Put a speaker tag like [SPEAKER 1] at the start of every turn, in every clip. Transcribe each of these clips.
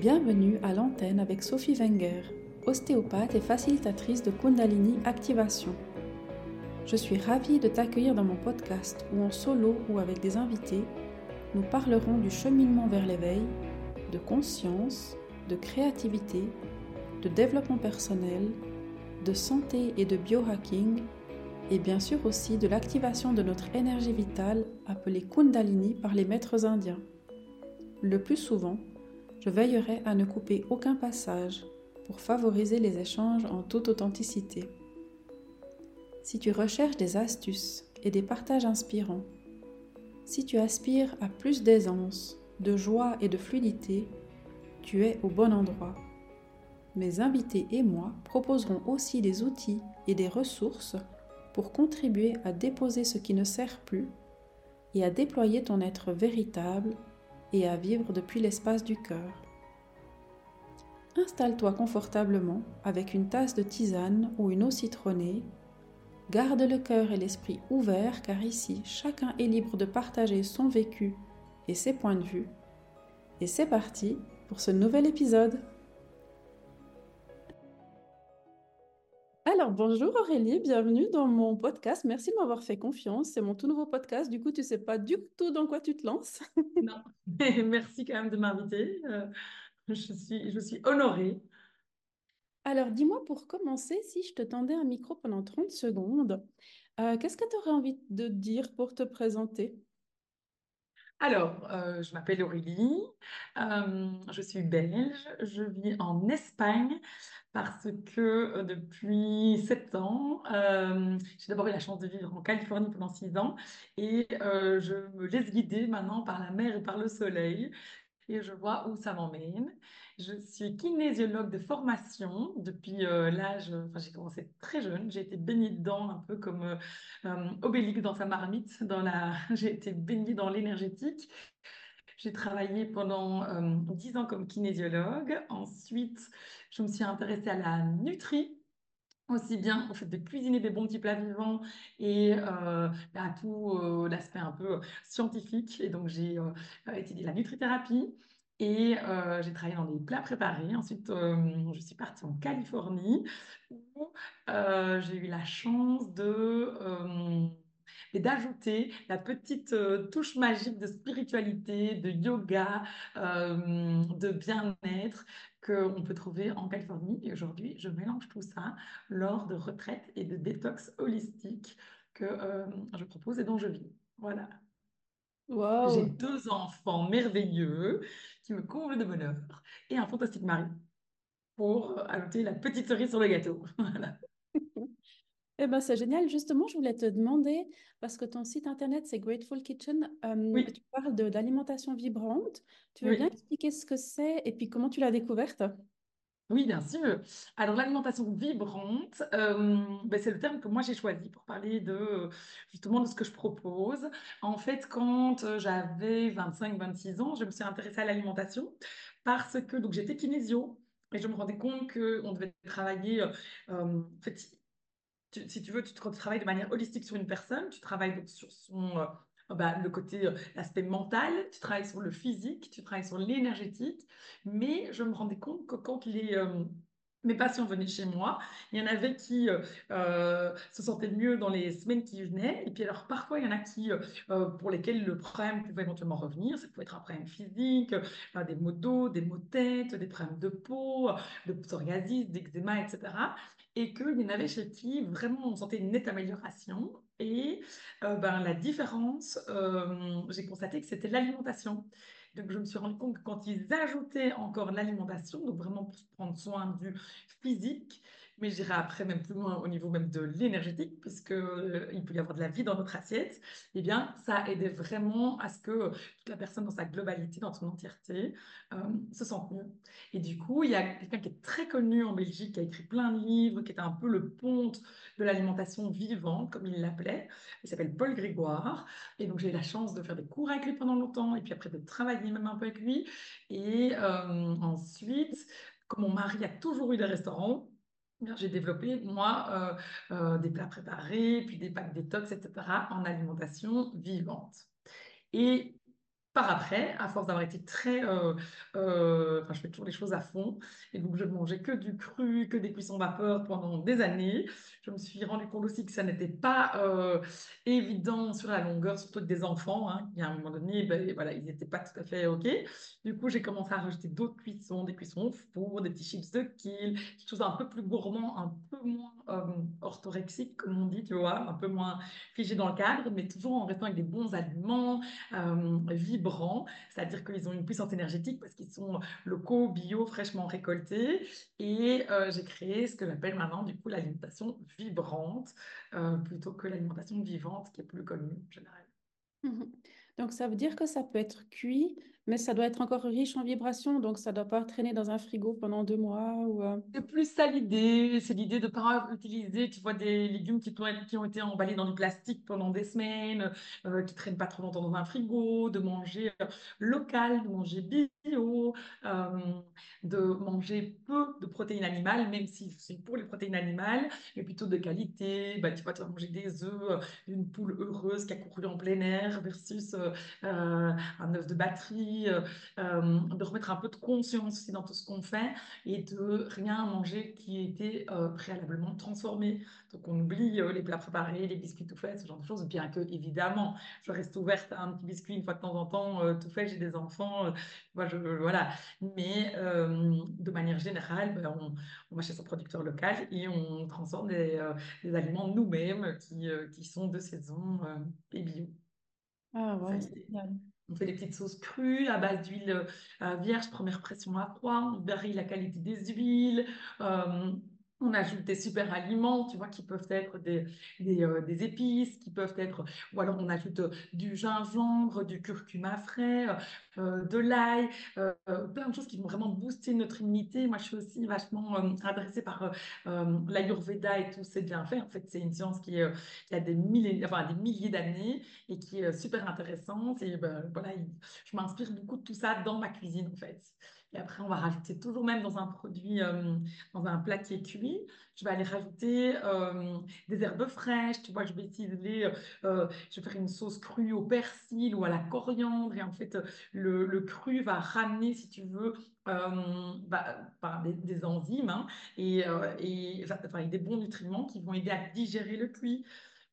[SPEAKER 1] Bienvenue à l'antenne avec Sophie Wenger, ostéopathe et facilitatrice de Kundalini Activation. Je suis ravie de t'accueillir dans mon podcast où en solo ou avec des invités, nous parlerons du cheminement vers l'éveil, de conscience, de créativité, de développement personnel, de santé et de biohacking, et bien sûr aussi de l'activation de notre énergie vitale appelée Kundalini par les maîtres indiens. Le plus souvent, je veillerai à ne couper aucun passage pour favoriser les échanges en toute authenticité. Si tu recherches des astuces et des partages inspirants, si tu aspires à plus d'aisance, de joie et de fluidité, tu es au bon endroit. Mes invités et moi proposerons aussi des outils et des ressources pour contribuer à déposer ce qui ne sert plus et à déployer ton être véritable et à vivre depuis l'espace du cœur. Installe-toi confortablement avec une tasse de tisane ou une eau citronnée. Garde le cœur et l'esprit ouverts car ici chacun est libre de partager son vécu et ses points de vue. Et c'est parti pour ce nouvel épisode. Alors, bonjour Aurélie, bienvenue dans mon podcast. Merci de m'avoir fait confiance. C'est mon tout nouveau podcast. Du coup, tu ne sais pas du tout dans quoi tu te lances.
[SPEAKER 2] non, merci quand même de m'inviter. Euh, je, suis, je suis honorée.
[SPEAKER 1] Alors, dis-moi pour commencer, si je te tendais un micro pendant 30 secondes, euh, qu'est-ce que tu aurais envie de dire pour te présenter?
[SPEAKER 2] Alors, euh, je m'appelle Aurélie, je suis belge, je vis en Espagne parce que euh, depuis sept ans, euh, j'ai d'abord eu la chance de vivre en Californie pendant six ans et euh, je me laisse guider maintenant par la mer et par le soleil et je vois où ça m'emmène. Je suis kinésiologue de formation depuis l'âge, enfin j'ai commencé très jeune, j'ai été baignée dedans un peu comme Obélix dans sa marmite, dans la, j'ai été baignée dans l'énergétique. J'ai travaillé pendant dix ans comme kinésiologue. Ensuite, je me suis intéressée à la nutrie, aussi bien au fait de cuisiner des bons petits plats vivants et euh, à tout euh, l'aspect un peu scientifique. Et donc, j'ai euh, étudié la nutrithérapie et j'ai travaillé dans des plats préparés. Ensuite, je suis partie en Californie où j'ai eu la chance de et d'ajouter la petite euh, touche magique de spiritualité, de yoga, euh, de bien-être qu'on peut trouver en Californie. Et aujourd'hui, je mélange tout ça lors de retraites et de détox holistique que euh, je propose et dont je vis. Voilà. J'ai deux enfants merveilleux qui me comblent de bonheur et un fantastique mari pour ajouter la petite cerise sur le gâteau. voilà.
[SPEAKER 1] Eh ben, c'est génial. Justement, je voulais te demander, parce que ton site internet, c'est Grateful Kitchen, euh, tu parles d'alimentation vibrante. Tu veux bien expliquer ce que c'est et puis comment tu l'as découverte?
[SPEAKER 2] Oui, bien sûr. Alors, l'alimentation vibrante, euh, ben, c'est le terme que moi j'ai choisi pour parler de justement de ce que je propose. En fait, quand euh, j'avais 25-26 ans, je me suis intéressée à l'alimentation parce que donc j'étais kinésio et je me rendais compte qu'on devait travailler. en fait, si tu veux, tu travailles de manière holistique sur une personne, tu travailles donc sur son, euh, bah, le côté, euh, l'aspect mental, tu travailles sur le physique, tu travailles sur l'énergétique, mais je me rendais compte que quand les, euh, mes patients venaient chez moi, il y en avait qui se sentaient mieux dans les semaines qui venaient, et puis alors parfois il y en a qui, pour lesquels le problème pouvait éventuellement revenir, ça pouvait être un problème physique, des maux d'eau, des maux de tête, des problèmes de peau, de psoriasis, d'eczéma, etc et qu'il y en avait chez qui vraiment on sentait une nette amélioration. Et euh, ben, la différence, euh, j'ai constaté que c'était l'alimentation. Donc, je me suis rendu compte que quand ils ajoutaient encore l'alimentation, donc vraiment pour prendre soin du physique, mais j'irai après même plus loin au niveau même de l'énergétique, puisque euh, il peut y avoir de la vie dans notre assiette, eh bien, ça aidait vraiment à ce que toute la personne dans sa globalité, dans son entièreté, euh, se sente mieux. Et du coup, il y a quelqu'un qui est très connu en Belgique, qui a écrit plein de livres, qui est un peu le ponte de l'alimentation vivante, comme il l'appelait. Il s'appelle Paul Grégoire. Et donc, j'ai eu la chance de faire des cours avec lui pendant longtemps, et puis après de travailler même un peu avec lui. Et euh, ensuite, comme mon mari a toujours eu des restaurants, j'ai développé, moi, euh, euh, des plats préparés, puis des packs détox, etc., en alimentation vivante. Et par après, à force d'avoir été très... euh, euh, Enfin, je fais toujours les choses à fond. Et donc, je ne mangeais que du cru, que des cuissons vapeur pendant des années. Je me suis rendu compte aussi que ça n'était pas euh, évident sur la longueur, surtout avec des enfants. Hein, qui, à un moment donné, ben, voilà, ils n'étaient pas tout à fait OK. Du coup, j'ai commencé à rajouter d'autres cuissons, des cuissons au four, des petits chips de kill, quelque chose un peu plus gourmand, un peu moins orthorexique, comme on dit, tu vois, un peu moins figé dans le cadre, mais toujours en restant avec des bons aliments euh, c'est-à-dire qu'ils ont une puissance énergétique parce qu'ils sont locaux, bio, fraîchement récoltés. Et euh, j'ai créé ce que j'appelle maintenant du coup l'alimentation vibrante euh, plutôt que l'alimentation vivante qui est plus connue en général.
[SPEAKER 1] Mhm. Donc, ça veut dire que ça peut être cuit, mais ça doit être encore riche en vibrations, donc ça ne doit pas traîner dans un frigo pendant deux mois ou... euh,
[SPEAKER 2] C'est plus ça l'idée, c'est l'idée de ne pas utiliser, tu vois, des légumes qui, ont été emballés dans du plastique pendant des semaines, euh, qui traînent pas trop longtemps dans un frigo, de manger euh, local, de manger bio, de manger peu de protéines animales, même si c'est pour les protéines animales, mais plutôt de qualité. Bah, tu vois, tu vas manger des œufs euh, d'une poule heureuse qui a couru en plein air versus euh, euh, un œuf de batterie, de remettre un peu de conscience aussi dans tout ce qu'on fait et de rien manger qui ait été euh, préalablement transformé. Donc on oublie les plats préparés, les biscuits tout faits, ce genre de choses, bien que évidemment je reste ouverte à un petit biscuit une fois de temps en temps tout fait, j'ai des enfants, moi, je, voilà. Mais euh, de manière générale, ben, on, on va chez son producteur local et on transforme des, euh, des aliments nous-mêmes qui, euh, qui sont de saison et bio.
[SPEAKER 1] Ah ouais, c'est
[SPEAKER 2] l'idée.
[SPEAKER 1] génial.
[SPEAKER 2] On fait des petites sauces crues à base d'huile vierge, première pression à froid. On varie la qualité des huiles. On ajoute des super aliments, tu vois, qui peuvent être des, euh, des épices, qui peuvent être, ou alors on ajoute euh, du gingembre, du curcuma frais, euh, de l'ail, plein de choses qui vont vraiment booster notre immunité. Moi, je suis aussi vachement intéressée par l'Ayurveda et tous ces bienfaits. En fait, c'est une science qui, a des milliers, d'années et qui est super intéressante. Et ben, voilà, il- je m'inspire beaucoup de tout ça dans ma cuisine, en fait. Et après, on va rajouter toujours même dans un produit, euh, dans un plat qui est cuit, je vais aller rajouter euh, des herbes fraîches. Tu vois, je vais utiliser, euh, je vais faire une sauce crue au persil ou à la coriandre. Et en fait, le, cru va ramener, si tu veux, bah, des, enzymes hein, et, et, enfin, des bons nutriments qui vont aider à digérer le cuit.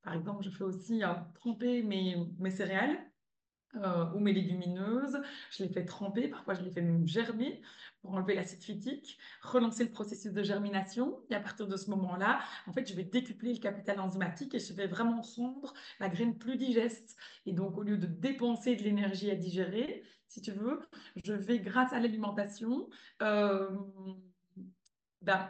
[SPEAKER 2] Par exemple, je fais aussi tremper mes, mes céréales euh, ou mes légumineuses. Je les fais tremper, parfois je les fais même germer pour enlever l'acide phytique, relancer le processus de germination. Et à partir de ce moment-là, en fait, je vais décupler le capital enzymatique et je vais vraiment rendre la graine plus digeste. Et donc, au lieu de dépenser de l'énergie à digérer, si tu veux, je vais, grâce à l'alimentation, euh, ben,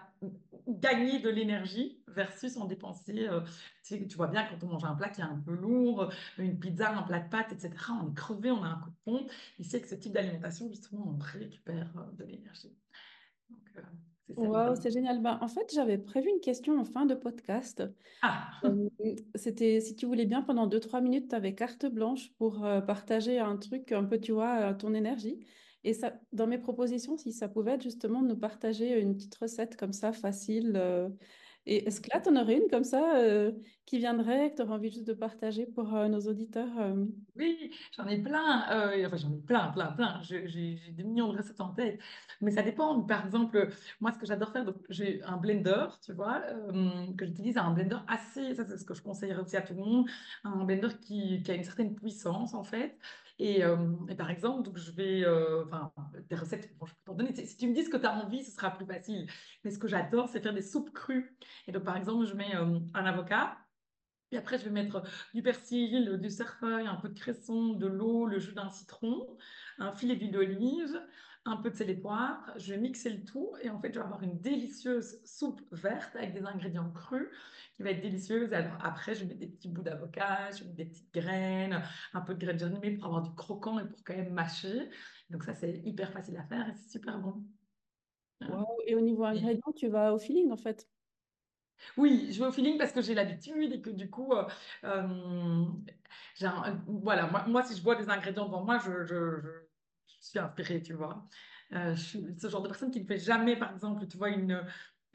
[SPEAKER 2] gagner de l'énergie versus en dépenser. euh, tu sais, tu vois bien quand on mange un plat qui est un peu lourd, une pizza, un plat de pâtes, etc. On est crevé, on a un coup de pompe. Ici, avec ce type d'alimentation, justement, on récupère euh, de l'énergie. Donc, euh, c'est
[SPEAKER 1] Wow, génial. Ben, en fait, j'avais prévu une question en fin de podcast.
[SPEAKER 2] Ah,
[SPEAKER 1] C'était, si tu voulais bien, pendant deux trois minutes, tu avais carte blanche pour euh, partager un truc, un peu, tu vois, ton énergie. Et ça, dans mes propositions, si ça pouvait être justement de nous partager une petite recette comme ça, facile. euh, et est-ce que là, tu en aurais une comme ça euh, qui viendrait, que tu aurais envie juste de partager pour euh, nos auditeurs euh?
[SPEAKER 2] Oui, j'en ai plein. enfin, j'en ai plein, plein, plein. J'ai des millions de recettes en tête. Mais ça dépend. Par exemple, moi, ce que j'adore faire, j'ai un blender, tu vois, que j'utilise un blender assez, ça c'est ce que je conseillerais aussi à tout le monde, un blender qui, a une certaine puissance, en fait. Et, et par exemple, donc je vais, enfin, des recettes, bon, je peux t'en donner. Si si tu me dis ce que tu as envie, ce sera plus facile. Mais ce que j'adore, c'est faire des soupes crues. Et donc, par exemple, je mets euh, un avocat. Et après, je vais mettre du persil, du cerfeuil, un peu de cresson, de l'eau, le jus d'un citron, un filet d'huile d'olive, un peu de sel et poivre. Je vais mixer le tout et en fait, je vais avoir une délicieuse soupe verte avec des ingrédients crus qui va être délicieuse. Alors après, je mettre des petits bouts d'avocat, je mettre des petites graines, un peu de graines germées pour avoir du croquant et pour quand même mâcher. Donc ça, c'est hyper facile à faire et c'est super bon.
[SPEAKER 1] Wow. Et au niveau ingrédients, tu vas au feeling en fait?
[SPEAKER 2] Oui, je vais au feeling parce que j'ai l'habitude et que du coup, euh, euh, voilà, moi, si je vois des ingrédients devant moi, je, suis inspirée, tu vois. Euh, je suis ce genre de personne qui ne fait jamais, par exemple, tu vois, une,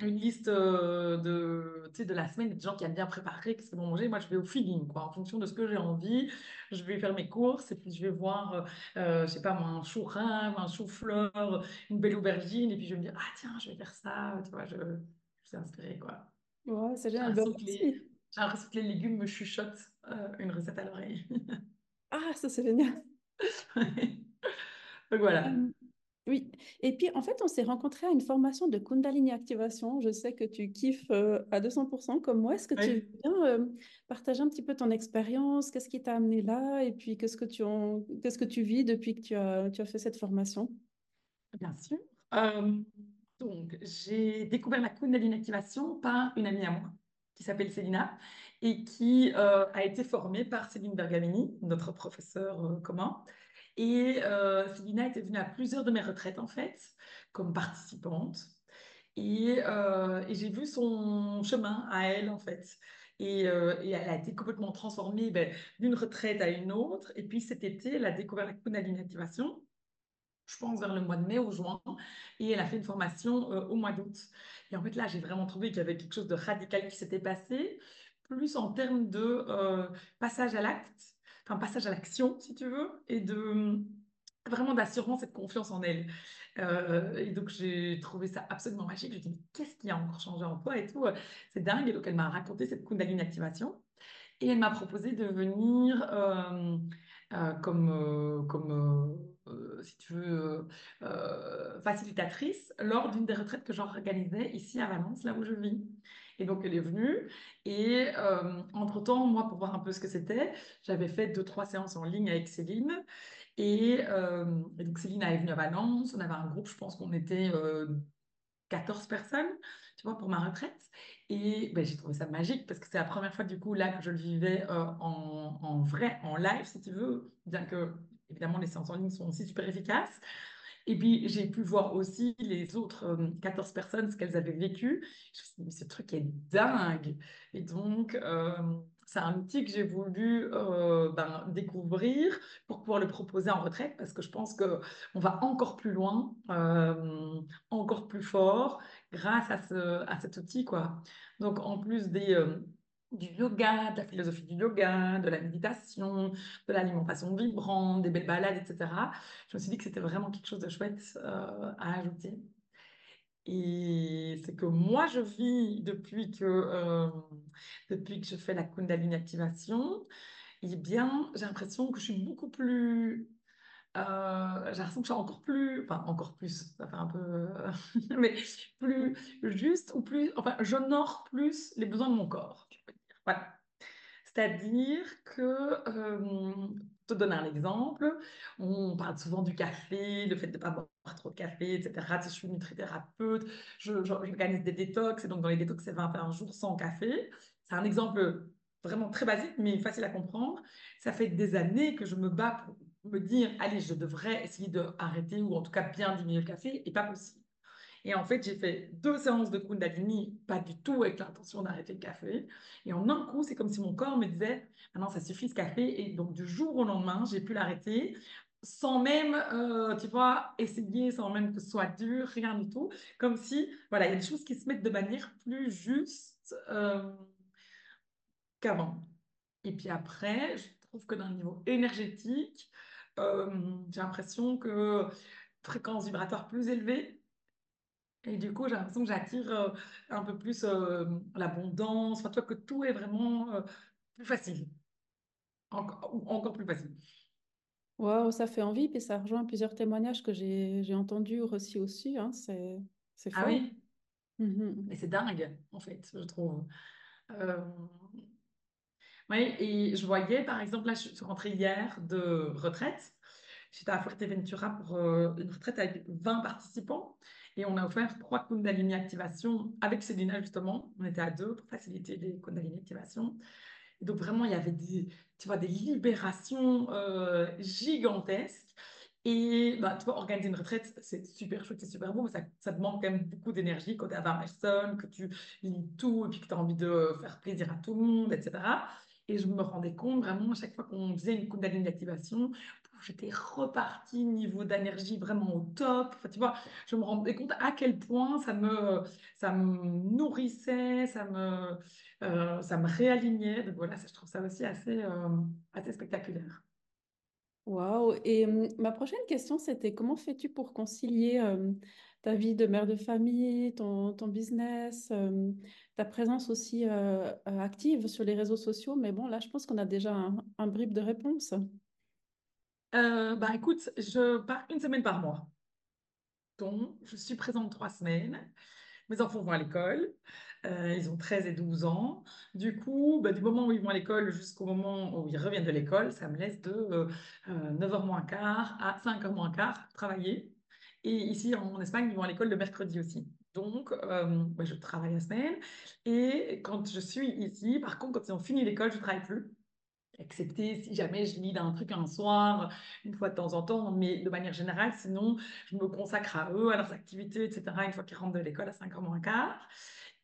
[SPEAKER 2] liste de, tu sais, de la semaine, des gens qui aiment bien préparer, qu'est-ce qu'ils vont manger. Moi, je vais au feeling, quoi, en fonction de ce que j'ai envie. Je vais faire mes courses et puis je vais voir, euh, je sais pas, un chou rave, un chou-fleur, une belle aubergine. Et puis je vais me dire, ah tiens, je vais faire ça. Tu vois, je, je suis inspirée, quoi.
[SPEAKER 1] Ouais, c'est
[SPEAKER 2] J'ai
[SPEAKER 1] génial. Ben,
[SPEAKER 2] l'impression que les,
[SPEAKER 1] merci.
[SPEAKER 2] j'ai l'impression que les légumes me chuchotent euh, une recette à l'oreille.
[SPEAKER 1] Ah, ça c'est génial.
[SPEAKER 2] Donc voilà.
[SPEAKER 1] Euh, oui. Et puis, en fait, on s'est rencontrés à une formation de Kundalini Activation. Je sais que tu kiffes euh, à 200% comme moi. Est-ce que tu veux bien euh, partager un petit peu ton expérience? Qu'est-ce qui t'a amené là? Et puis, qu'est-ce que tu en- qu'est-ce que tu vis depuis que tu as, tu as fait cette formation?
[SPEAKER 2] Bien sûr. Euh, donc, j'ai découvert la Kundalini Activation par une amie à moi qui s'appelle Célina et qui euh, a été formée par Céline Bergamini, notre professeur euh, commun. Et euh, Célina était venue à plusieurs de mes retraites, en fait, comme participante. Et, euh, j'ai vu son chemin à elle, en fait. Et, euh, elle a été complètement transformée ben, d'une retraite à une autre. Et puis cet été, elle a découvert la Kundalini Activation je pense, vers le mois de mai ou juin. Et elle a fait une formation euh, au mois d'août. Et en fait, là, j'ai vraiment trouvé qu'il y avait quelque chose de radical qui s'était passé, plus en termes de euh, passage à l'acte, enfin, passage à l'action, si tu veux, et de vraiment d'assurance et de confiance en elle. Euh, et donc, j'ai trouvé ça absolument magique. Je me dit, mais qu'est-ce qui a encore changé en toi et tout? C'est dingue. Et donc, elle m'a raconté cette Kundalini activation. Et elle m'a proposé de venir euh, comme, euh, comme euh, si tu veux, facilitatrice lors d'une des retraites que j'organisais ici à Valence, là où je vis. Et donc, elle est venue. Et euh, entre-temps, moi, pour voir un peu ce que c'était, j'avais fait deux, trois séances en ligne avec Céline. Et, donc, Céline est venue à Valence. On avait un groupe, je pense qu'on était 14 personnes, tu vois, pour ma retraite. Et ben, j'ai trouvé ça magique parce que c'est la première fois, du coup, là, que je le vivais euh, en, en vrai, en live, si tu veux, bien que, évidemment, les séances en ligne sont aussi super efficaces. Et puis, j'ai pu voir aussi les autres euh, 14 personnes, ce qu'elles avaient vécu. Je me suis dit, mais ce truc est dingue. Et donc, euh, c'est un outil que j'ai voulu euh, ben, découvrir pour pouvoir le proposer en retraite parce que je pense que on va encore plus loin, euh, encore plus fort grâce à, ce, à cet outil, quoi. Donc, en plus des... euh, du yoga, de la philosophie du yoga, de la méditation, de l'alimentation vibrante, des belles balades, etc je me suis dit que c'était vraiment quelque chose de chouette à ajouter. Et c'est que moi, je vis depuis que, euh, depuis que je fais la Kundalini activation, eh bien, j'ai l'impression que je suis beaucoup plus... euh, j'ai l'impression que je suis encore plus... Enfin, encore plus, ça fait un peu... mais plus juste ou plus... Enfin, j'honore plus les besoins de mon corps. Voilà. C'est-à-dire que, euh, te donner un exemple, on parle souvent du café, le fait de ne pas boire trop de café, etc. Sais, je suis nutrithérapeute, je, je- j'organise des détox, et donc dans les détox, c'est 21 jours sans café. C'est un exemple vraiment très basique, mais facile à comprendre. Ça fait des années que je me bats pour me dire, allez, je devrais essayer d'arrêter ou en tout cas bien diminuer le café, et pas possible. Et en fait, j'ai fait deux séances de Kundalini, pas du tout avec l'intention d'arrêter le café. Et en un coup, c'est comme si mon corps me disait, ah non, ça suffit ce café. Et donc, du jour au lendemain, j'ai pu l'arrêter sans même, euh, tu vois, essayer, sans même que ce soit dur, rien du tout. Comme si, voilà, il y a des choses qui se mettent de manière plus juste euh, qu'avant. Et puis après, je trouve que d'un niveau énergétique, euh, j'ai l'impression que fréquence vibratoire plus élevée, et du coup, j'ai l'impression que j'attire un peu plus l'abondance, enfin, tu vois, que tout est vraiment plus facile, Enco- ou encore plus facile.
[SPEAKER 1] Waouh, ça fait envie, puis ça rejoint plusieurs témoignages que j'ai j'ai entendus aussi aussi, hein, c'est c'est
[SPEAKER 2] Ah
[SPEAKER 1] fort.
[SPEAKER 2] oui,
[SPEAKER 1] Mhm.
[SPEAKER 2] et c'est dingue, en fait, je trouve. Euh, Oui, et je voyais, par exemple, là, je suis rentrée hier de retraite. J'étais à Fuerteventura pour euh, une retraite avec 20 participants et on a offert trois Kundalini activations avec Célina, justement. On était à deux pour faciliter les Kundalini activations. Et donc, vraiment, il y avait des, tu vois, des libérations euh, gigantesques. Et bah, tu vois, organiser une retraite, c'est super chouette, c'est super beau, mais ça, ça demande quand même beaucoup d'énergie quand tu à 20 personnes, que tu lis tout et puis que tu as envie de faire plaisir à tout le monde, etc. Et je me rendais compte vraiment, à chaque fois qu'on faisait une Kundalini d'activation, j'étais repartie niveau d'énergie vraiment au top. Enfin, tu vois, je me rendais compte à quel point ça me, ça me nourrissait, ça me, euh, ça me réalignait. Donc voilà, ça, je trouve ça aussi assez, euh, assez spectaculaire.
[SPEAKER 1] Waouh! Et hum, ma prochaine question, c'était comment fais-tu pour concilier hum, ta vie de mère de famille, ton, ton business, hum, ta présence aussi euh, active sur les réseaux sociaux? Mais bon, là, je pense qu'on a déjà un, un bribe de réponse.
[SPEAKER 2] Euh, bah écoute, je pars une semaine par mois. Donc, je suis présente trois semaines. Mes enfants vont à l'école. Euh, ils ont 13 et 12 ans. Du coup, bah, du moment où ils vont à l'école jusqu'au moment où ils reviennent de l'école, ça me laisse de 9h moins quart à 5h moins quart travailler. Et ici, en Espagne, ils vont à l'école le mercredi aussi. Donc, euh, bah, je travaille la semaine. Et quand je suis ici, par contre, quand ils ont fini l'école, je ne travaille plus excepté si jamais je lis un truc un soir, une fois de temps en temps, mais de manière générale, sinon, je me consacre à eux, à leurs activités, etc., une fois qu'ils rentrent de l'école à 5h moins quart.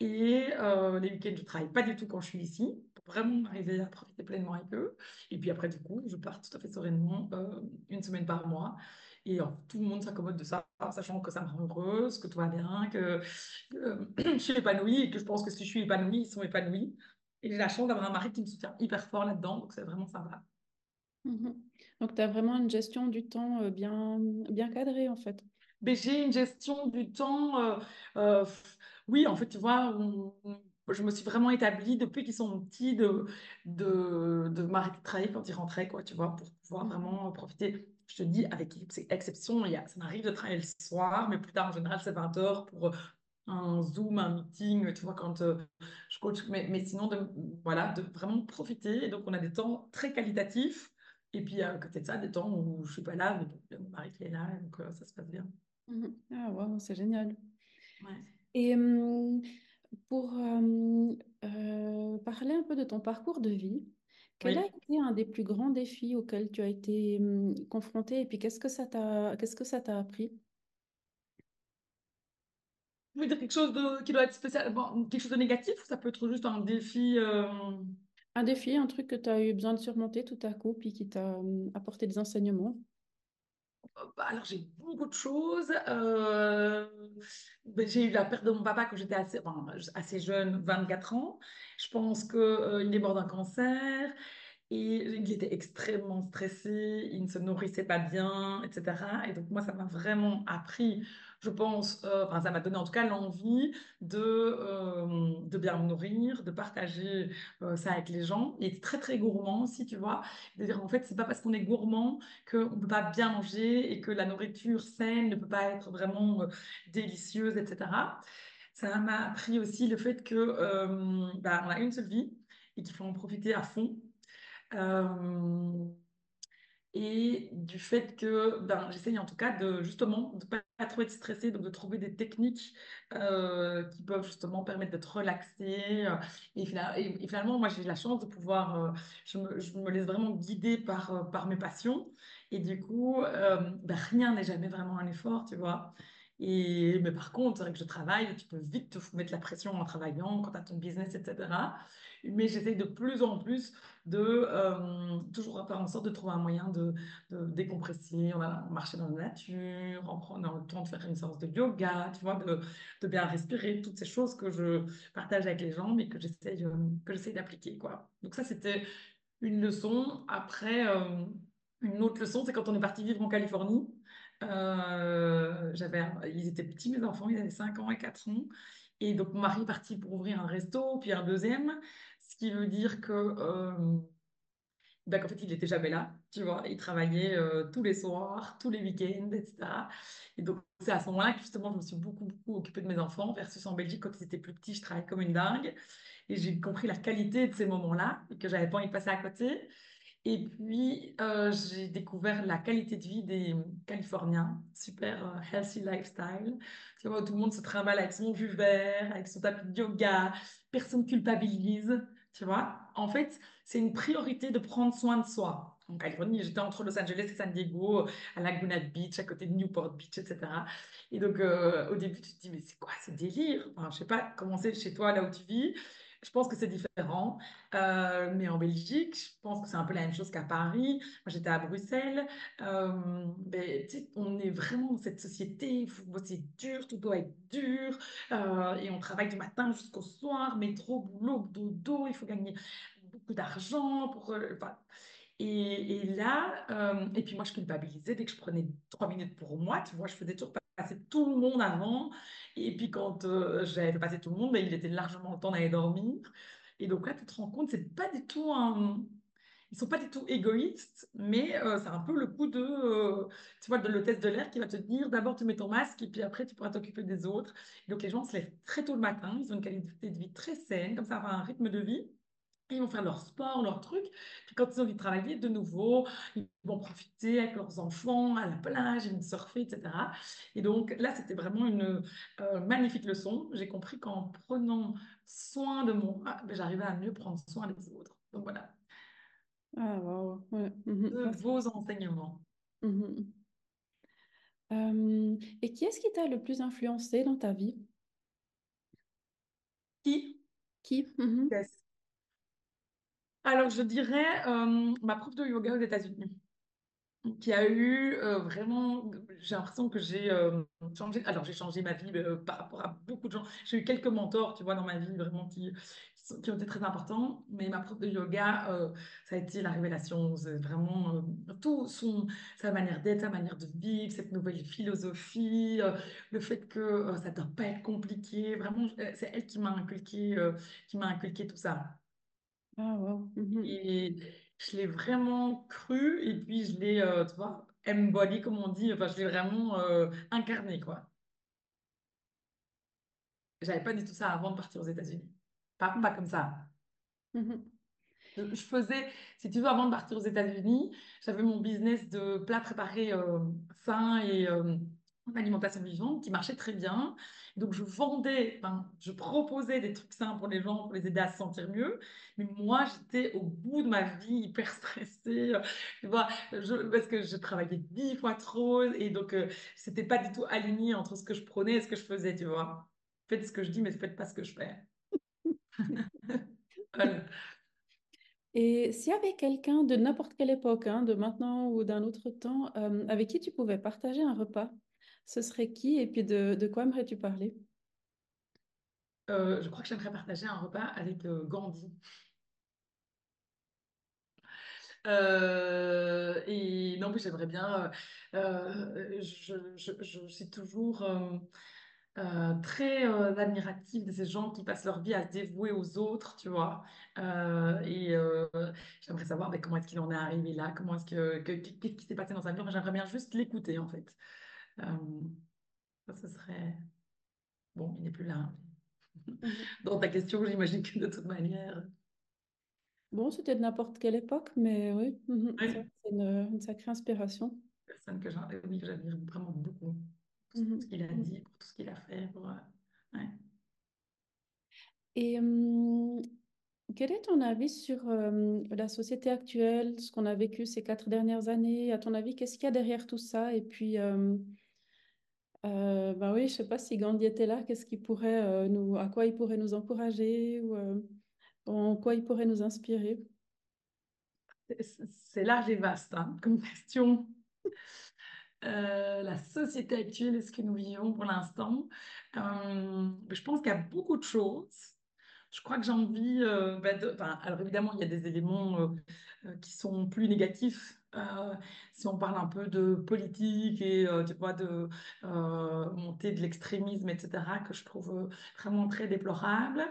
[SPEAKER 2] Et euh, les week-ends, je ne travaille pas du tout quand je suis ici, pour vraiment arriver à profiter pleinement avec eux. Et puis après, du coup, je pars tout à fait sereinement euh, une semaine par mois. Et euh, tout le monde s'accommode de ça, sachant que ça me rend heureuse, que tout va bien, que je suis épanouie et que je pense que si je suis épanouie, ils sont épanouis. Et j'ai la chance d'avoir un mari qui me soutient hyper fort là-dedans, donc c'est vraiment sympa.
[SPEAKER 1] Mhm. Donc, tu as vraiment une gestion du temps euh, bien, bien cadrée, en fait.
[SPEAKER 2] Mais j'ai une gestion du temps. euh, euh, oui, en fait, tu vois, je me suis vraiment établie depuis qu'ils sont petits de, de, de m'arrêter de travailler quand ils rentraient, quoi, tu vois, pour pouvoir
[SPEAKER 1] Mhm.
[SPEAKER 2] vraiment profiter. Je te dis, avec exception, il y a, ça m'arrive de travailler le soir, mais plus tard, en général, c'est 20 heures pour un Zoom, un meeting, tu vois, quand euh, je coach. Mais, mais sinon, de, voilà, de vraiment profiter. Et donc, on a des temps très qualitatifs. Et puis, à côté de ça, des temps où je suis pas là, mais mon mari qui est là, donc euh, ça se passe bien.
[SPEAKER 1] Mhm. Ah, wow, c'est génial.
[SPEAKER 2] Ouais.
[SPEAKER 1] Et hum, pour euh, parler un peu de ton parcours de vie, quel a été un des plus grands défis auxquels tu as été hum, confronté et puis qu'est-ce que ça t'a, qu'est-ce que ça t'a appris?
[SPEAKER 2] Vous dire quelque chose de, qui doit être spécial, bon, quelque chose de négatif ou ça peut être juste un défi euh,
[SPEAKER 1] Un défi, un truc que tu as eu besoin de surmonter tout à coup puis qui t'a hum, apporté des enseignements?
[SPEAKER 2] bah, Alors, j'ai beaucoup de choses. Euh, ben, j'ai eu la perte de mon papa quand j'étais assez, enfin, assez jeune, 24 ans. Je pense qu'il il est mort d'un cancer. Et il était extrêmement stressé, il ne se nourrissait pas bien, etc. Et donc moi, ça m'a vraiment appris, je pense, euh, ça m'a donné en tout cas l'envie de, euh, de bien me nourrir, de partager euh, ça avec les gens. Il était très très gourmand aussi, tu vois. De dire en fait, c'est pas parce qu'on est gourmand qu'on ne peut pas bien manger et que la nourriture saine ne peut pas être vraiment délicieuse, etc. Ça m'a appris aussi le fait que bah, on a une seule vie et qu'il faut en profiter à fond. Et du fait que ben, j'essaye en tout cas de justement de pas trop être stressée, donc de trouver des techniques euh, qui peuvent justement permettre d'être relaxée. euh, Et, fina- et- et finalement, moi j'ai la chance de pouvoir, euh, je me, laisse vraiment guider par, par mes passions. Et du coup, ben, rien n'est jamais vraiment un effort, tu vois. Et, mais par contre, c'est vrai que je travaille, tu peux vite te mettre la pression en travaillant quand tu as ton business, etc. Mais j'essaye de plus en plus de euh, toujours faire en sorte de trouver un moyen de, de décompresser, on va marcher dans la nature, en prenant le temps de faire une séance de yoga, tu vois, de, de bien respirer, toutes ces choses que je partage avec les gens, mais que j'essaye euh, d'appliquer, quoi. Donc ça, c'était une leçon. Après, euh, une autre leçon, c'est quand on est parti vivre en Californie. Ils étaient petits, mes enfants, ils avaient 5 ans et 4 ans. Et donc, mon mari est parti pour ouvrir un resto, puis un deuxième, qui veut dire que, euh, ben, qu'en fait, il n'était jamais là, tu vois. Il travaillait euh, tous les soirs, tous les week-ends, etc. Et donc, c'est à ce moment-là que justement, je me suis beaucoup, beaucoup occupée de mes enfants, versus en Belgique, quand ils étaient plus petits, je travaillais comme une dingue. Et j'ai compris la qualité de ces moments-là, et que j'avais pas envie de passer à côté. Et puis, euh, j'ai découvert la qualité de vie des Californiens, super euh, healthy lifestyle. Tu vois, tout le monde se trimballe avec son jus vert, avec son tapis de yoga, personne culpabilise. Tu vois, en fait, c'est une priorité de prendre soin de soi. En Californie, j'étais entre Los Angeles et San Diego, à Laguna Beach, à côté de Newport Beach, etc. Et donc, euh, au début, tu te dis, mais c'est quoi ce délire? Enfin, je sais pas comment c'est chez toi, là où tu vis? Je pense que c'est différent, euh, mais en Belgique, je pense que c'est un peu la même chose qu'à Paris. Moi, j'étais à Bruxelles. Euh, ben, on est vraiment dans cette société, il faut bosser dur, tout doit être dur, euh, et on travaille du matin jusqu'au soir, métro, boulot, dodo, il faut gagner beaucoup d'argent pour... et, là, et puis moi, je culpabilisais dès que je prenais trois minutes pour moi, tu vois, je faisais toujours passer tout le monde avant. Et puis quand euh, j'avais fait passer tout le monde, ben, il était largement le temps d'aller dormir. Et donc là, tu te rends compte, c'est pas du tout un... Ils sont pas du tout égoïstes, mais euh, c'est un peu le coup de, euh, tu vois, de l'hôtesse de l'air qui va te dire d'abord tu mets ton masque et puis après tu pourras t'occuper des autres. Donc les gens se lèvent très tôt le matin, ils ont une qualité de vie très saine, comme ça, avoir un rythme de vie. Ils vont faire leur sport, leur truc. Puis quand ils ont envie de travailler, de nouveau, ils vont profiter avec leurs enfants à la plage, ils vont surfer, etc. Et donc là, c'était vraiment une euh, magnifique leçon. J'ai compris qu'en prenant soin de moi, ben, j'arrivais à mieux prendre soin des autres. Donc voilà,
[SPEAKER 1] Ah, wow. Ouais. Mhm.
[SPEAKER 2] de
[SPEAKER 1] Ah,
[SPEAKER 2] vos enseignements.
[SPEAKER 1] Mhm. Euh, et qui est-ce qui t'a le plus influencé dans ta vie?
[SPEAKER 2] Qui?
[SPEAKER 1] Qui? Mhm.
[SPEAKER 2] Yes. Alors, je dirais euh, ma prof de yoga aux États-Unis. qui a eu euh, vraiment, j'ai l'impression que j'ai euh, changé, alors j'ai changé ma vie par rapport à beaucoup de gens. J'ai eu quelques mentors, tu vois, dans ma vie vraiment qui, qui, ont été très importants, mais ma prof de yoga, ça a été la révélation. C'est vraiment tout son, sa manière d'être, sa manière de vivre, cette nouvelle philosophie, le fait que ça ne doit pas être compliqué. Vraiment, c'est elle qui m'a inculqué, qui m'a inculqué tout ça.
[SPEAKER 1] Ah, wow. Mhm.
[SPEAKER 2] Et je l'ai vraiment cru et puis je l'ai, euh, tu vois, embody, comme on dit, enfin, je l'ai vraiment euh, incarné, quoi. J'avais pas du tout ça avant de partir aux États-Unis. Pas, pas comme ça.
[SPEAKER 1] Mhm.
[SPEAKER 2] Je je faisais, si tu veux, avant de partir aux États-Unis, j'avais mon business de plats préparés euh, sains et euh, en alimentation vivante qui marchait très bien. Donc, je vendais, je proposais des trucs sains pour les gens, pour les aider à se sentir mieux. Mais moi, j'étais au bout de ma vie, hyper stressée, euh, tu vois, parce que je travaillais dix fois trop et donc, euh, c'était pas du tout aligné entre ce que je prenais et ce que je faisais, tu vois. Faites ce que je dis, mais faites pas ce que je fais.
[SPEAKER 1] Et s'il y avait quelqu'un de n'importe quelle époque, hein, de maintenant ou d'un autre temps, euh, avec qui tu pouvais partager un repas, ce serait qui et puis de, quoi aimerais-tu parler?
[SPEAKER 2] Euh, je crois que j'aimerais partager un repas avec euh, Gandhi. Euh, et non, mais j'aimerais bien. je, suis toujours très admirative de ces gens qui passent leur vie à se dévouer aux autres, tu vois. Et j'aimerais savoir ben, comment est-ce qu'il en est arrivé là, comment est-ce que, que- qu'est-ce qui s'est passé dans sa vie? J'aimerais bien juste l'écouter, en fait. Euh, ça, ce serait. Bon, il n'est plus là. hein. Dans ta question, j'imagine que de toute manière.
[SPEAKER 1] Bon, c'était de n'importe quelle époque, mais oui, mhm, c'est
[SPEAKER 2] Oui.
[SPEAKER 1] une, une sacrée inspiration.
[SPEAKER 2] personne que oui, que j'admire vraiment beaucoup pour tout ce
[SPEAKER 1] Mhm,
[SPEAKER 2] qu'il a
[SPEAKER 1] mhm.
[SPEAKER 2] dit, pour tout ce qu'il a fait. Pour, euh, ouais.
[SPEAKER 1] Et hum, quel est ton avis sur hum, la société actuelle, ce qu'on a vécu ces quatre dernières années? À ton avis, qu'est-ce qu'il y a derrière tout ça? Et puis, hum, euh, bah oui, je sais pas si Gandhi était là, qu'est-ce qu'il pourrait euh, nous, à quoi il pourrait nous encourager ou euh, en quoi il pourrait nous inspirer?
[SPEAKER 2] C'est large et vaste hein, comme question. Euh, la société actuelle et ce que nous vivons pour l'instant, euh, je pense qu'il y a beaucoup de choses. Je crois que j'ai envie, enfin, alors évidemment, il y a des éléments qui sont plus négatifs. Euh, si on parle un peu de politique et euh, tu vois, de euh, montée de l'extrémisme, etc., que je trouve vraiment très déplorable.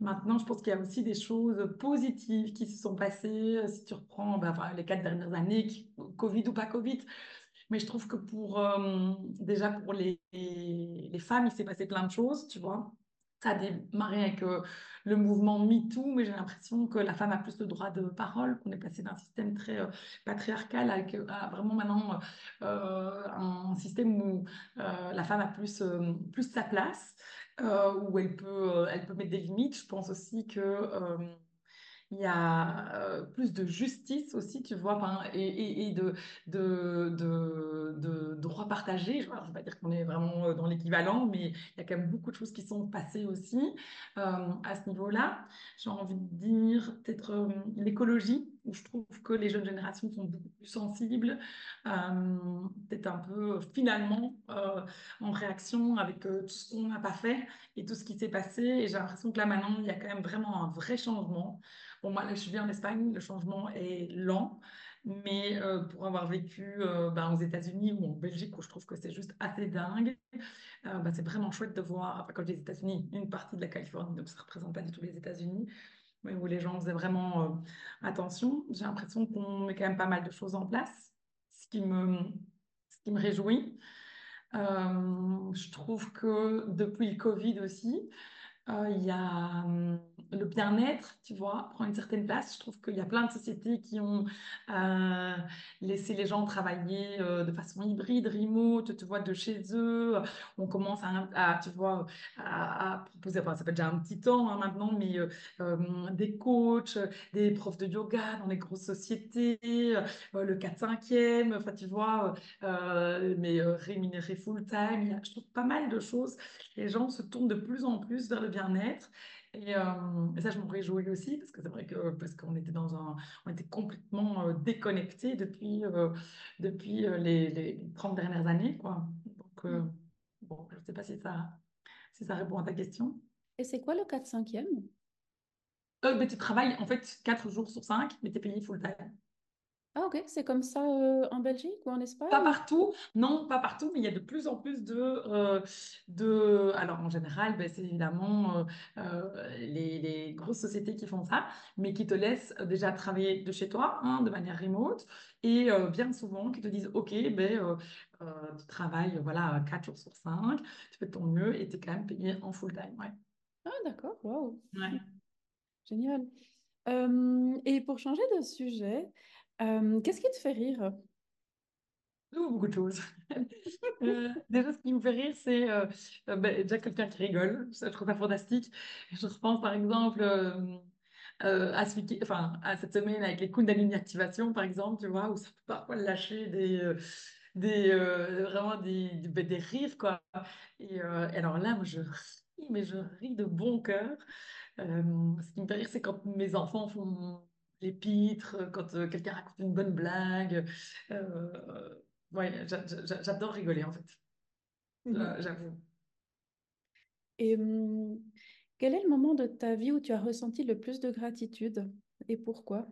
[SPEAKER 2] Maintenant, je pense qu'il y a aussi des choses positives qui se sont passées. Si tu reprends bah, les quatre dernières années, Covid ou pas Covid, mais je trouve que pour déjà pour les, les femmes, il s'est passé plein de choses, tu vois. Ça a démarré avec euh, le mouvement MeToo, mais j'ai l'impression que la femme a plus le droit de parole, qu'on est passé d'un système très euh, patriarcal euh, à vraiment maintenant un système où la femme a plus, sa place, où elle peut, mettre des limites. Je pense aussi que il y a plus de justice aussi, tu vois, et, de, droits partagés. Je ne vais pas dire qu'on est vraiment dans l'équivalent, mais il y a quand même beaucoup de choses qui sont passées aussi à ce niveau-là. J'ai envie de dire peut-être l'écologie, où je trouve que les jeunes générations sont beaucoup plus sensibles, peut-être un peu finalement en réaction avec tout ce qu'on n'a pas fait et tout ce qui s'est passé. Et j'ai l'impression que là maintenant, il y a quand même vraiment un vrai changement. Bon, moi, là, je vis en Espagne, le changement est lent, mais euh, pour avoir vécu euh, ben, aux États-Unis ou en Belgique, où je trouve que c'est juste assez dingue, euh, ben, c'est vraiment chouette de voir, enfin, quand je dis États-Unis, une partie de la Californie, donc ça ne représente pas du tout les États-Unis, mais où les gens faisaient vraiment euh, attention. J'ai l'impression qu'on met quand même pas mal de choses en place, ce qui me, ce qui me réjouit. Euh, je trouve que depuis le Covid aussi, il y a le bien-être, tu vois, prend une certaine place. Je trouve qu'il y a plein de sociétés qui ont laissé les gens travailler de façon hybride, remote, tu vois, de chez eux. On commence à, tu vois, à, proposer, enfin, ça fait déjà un petit temps hein, maintenant, mais des coachs, des profs de yoga dans les grosses sociétés, le 4-5e, enfin, tu vois, mais rémunéré full-time. Il y a, je trouve pas mal de choses. Les gens se tournent de plus en plus vers le bien-être. Et, euh, et ça, je m'en réjouis aussi parce que c'est vrai que parce qu'on était dans un, on était complètement euh, déconnecté depuis, euh, depuis les, les 30 dernières années, quoi. Donc, euh,
[SPEAKER 1] Mm.
[SPEAKER 2] bon, je ne sais pas si ça, si ça répond à ta question.
[SPEAKER 1] Et c'est quoi le 4-5e?
[SPEAKER 2] Euh, mais tu travailles en fait 4 jours sur 5 mais tu es payé full-time.
[SPEAKER 1] Ah, ok, c'est comme ça euh, en Belgique ou en
[SPEAKER 2] Pas
[SPEAKER 1] Espagne?
[SPEAKER 2] partout, non, pas partout, mais il y a de plus en plus de... euh, de... Alors, en général, ben, c'est évidemment euh, euh, les, les grosses sociétés qui font ça, mais qui te laissent déjà travailler de chez toi, hein, de manière remote, et euh, bien souvent qui te disent, OK, ben, euh, euh, tu travailles voilà, 4 jours sur 5, tu fais de ton mieux et tu es quand même payé en full time. Ouais.
[SPEAKER 1] Ah, d'accord, waouh,
[SPEAKER 2] Ouais.
[SPEAKER 1] génial. Euh, et pour changer de sujet, euh, qu'est-ce qui te fait rire?
[SPEAKER 2] Ouh, beaucoup de choses. Euh, déjà, ce qui me fait rire, c'est euh, ben, déjà quelqu'un qui rigole. Ça, je trouve ça fantastique. Je repense par exemple euh, à, ce week- enfin, à cette semaine avec les Kundalini Activation, par exemple, tu vois, où ça peut parfois lâcher des, des, vraiment des, des, ben, des rires, quoi. Et, alors là, moi, je ris, mais je ris de bon cœur. Ce qui me fait rire, c'est quand mes enfants font les pitres, quand euh, quelqu'un raconte une bonne blague. Euh, ouais, j'a- j'a- j'adore rigoler, en fait. Euh, j'avoue.
[SPEAKER 1] Et hum, quel est le moment de ta vie où tu as ressenti le plus de gratitude et pourquoi?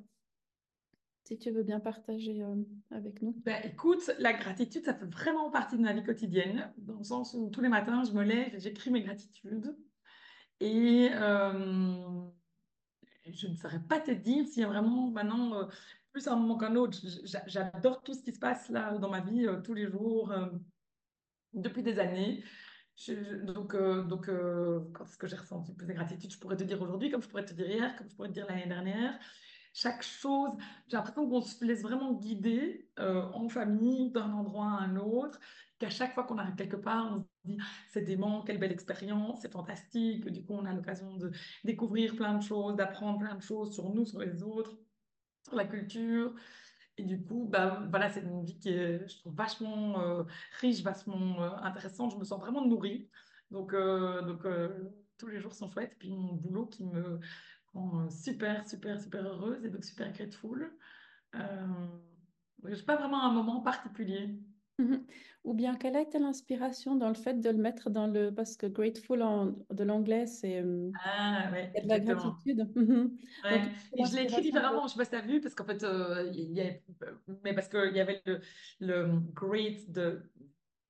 [SPEAKER 1] Si tu veux bien partager euh, avec nous.
[SPEAKER 2] Ben, écoute, la gratitude, ça fait vraiment partie de ma vie quotidienne, dans le sens où tous les matins, je me lève et j'écris mes gratitudes. Et euh, je ne saurais pas te dire s'il y a vraiment maintenant euh, plus un moment qu'un autre. J'adore tout ce qui se passe là dans ma vie euh, tous les jours, euh, depuis des années. Donc, euh, donc est-ce que j'ai ressenti plus de gratitude, je pourrais te dire aujourd'hui, comme je pourrais te dire hier, comme je pourrais te dire l'année dernière. Chaque chose, j'ai l'impression qu'on se laisse vraiment guider en famille d'un endroit à un autre, qu'à chaque fois qu'on arrive quelque part, on se dit c'est dément, quelle belle expérience, c'est fantastique. Du coup, on a l'occasion de découvrir plein de choses, d'apprendre plein de choses sur nous, sur les autres, sur la culture. Et du coup, bah, voilà, c'est une vie qui est, je trouve, vachement euh, riche, vachement euh, intéressante. Je me sens vraiment nourrie. Donc, euh, donc euh, tous les jours sont chouettes. Et puis mon boulot qui me rend super, super, super heureuse et donc super grateful. Je n'ai pas vraiment un moment particulier.
[SPEAKER 1] Mhm. Ou bien quelle a été l'inspiration dans le fait de le mettre dans le... Parce que grateful en, de l'anglais, c'est
[SPEAKER 2] Ah, ouais,
[SPEAKER 1] de la gratitude. Mhm. Donc,
[SPEAKER 2] Et je l'ai écrit
[SPEAKER 1] de...
[SPEAKER 2] différemment, je sais pas si tu as vu, parce qu'en fait, euh, il y a, mais parce qu'il y avait le, le great de,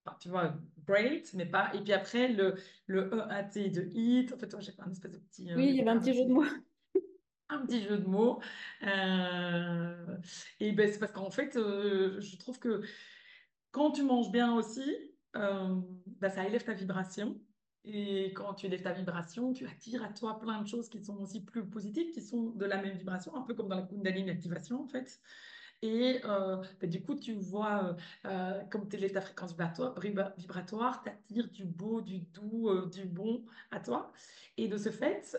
[SPEAKER 2] enfin, tu vois, great, mais pas, et puis après, le, le E-A-T de it, en fait, j'ai fait un espèce de petit,
[SPEAKER 1] Oui,
[SPEAKER 2] euh,
[SPEAKER 1] il y avait un petit jeu de mots.
[SPEAKER 2] un petit jeu de mots. Euh, et ben, c'est parce qu'en fait, euh, je trouve que quand tu manges bien aussi, bah, ça élève ta vibration. Et quand tu élèves ta vibration, tu attires à toi plein de choses qui sont aussi plus positives, qui sont de la même vibration, un peu comme dans la Kundalini activation en fait. Et euh, bah, du coup, tu vois, euh, comme tu élèves ta fréquence vibratoire, tu attires du beau, du doux, du bon à toi. Et de ce fait,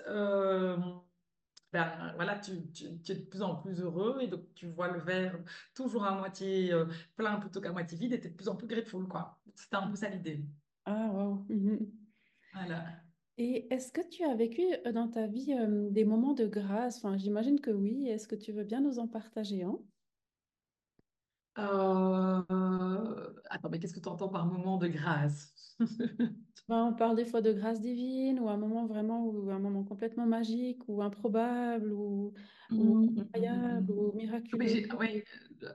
[SPEAKER 2] ben, voilà, tu, tu- tu es de plus en plus heureux et donc tu vois le verre toujours à moitié euh, plein plutôt qu'à moitié vide et tu es de plus en plus grateful, quoi. C'était un peu ça l'idée.
[SPEAKER 1] Ah, wow. Mhm.
[SPEAKER 2] Voilà.
[SPEAKER 1] Et est-ce que tu as vécu euh, dans ta vie euh, des moments de grâce? Enfin, j'imagine que oui. Est-ce que tu veux bien nous en partager un?
[SPEAKER 2] Euh, Attends, mais qu'est-ce que tu entends par moment de grâce?
[SPEAKER 1] Ben, on parle des fois de grâce divine ou un moment vraiment ou un moment complètement magique ou improbable ou, ou
[SPEAKER 2] hum, hum, hum,
[SPEAKER 1] incroyable ou.
[SPEAKER 2] Mais
[SPEAKER 1] miraculeux.
[SPEAKER 2] ouais, euh,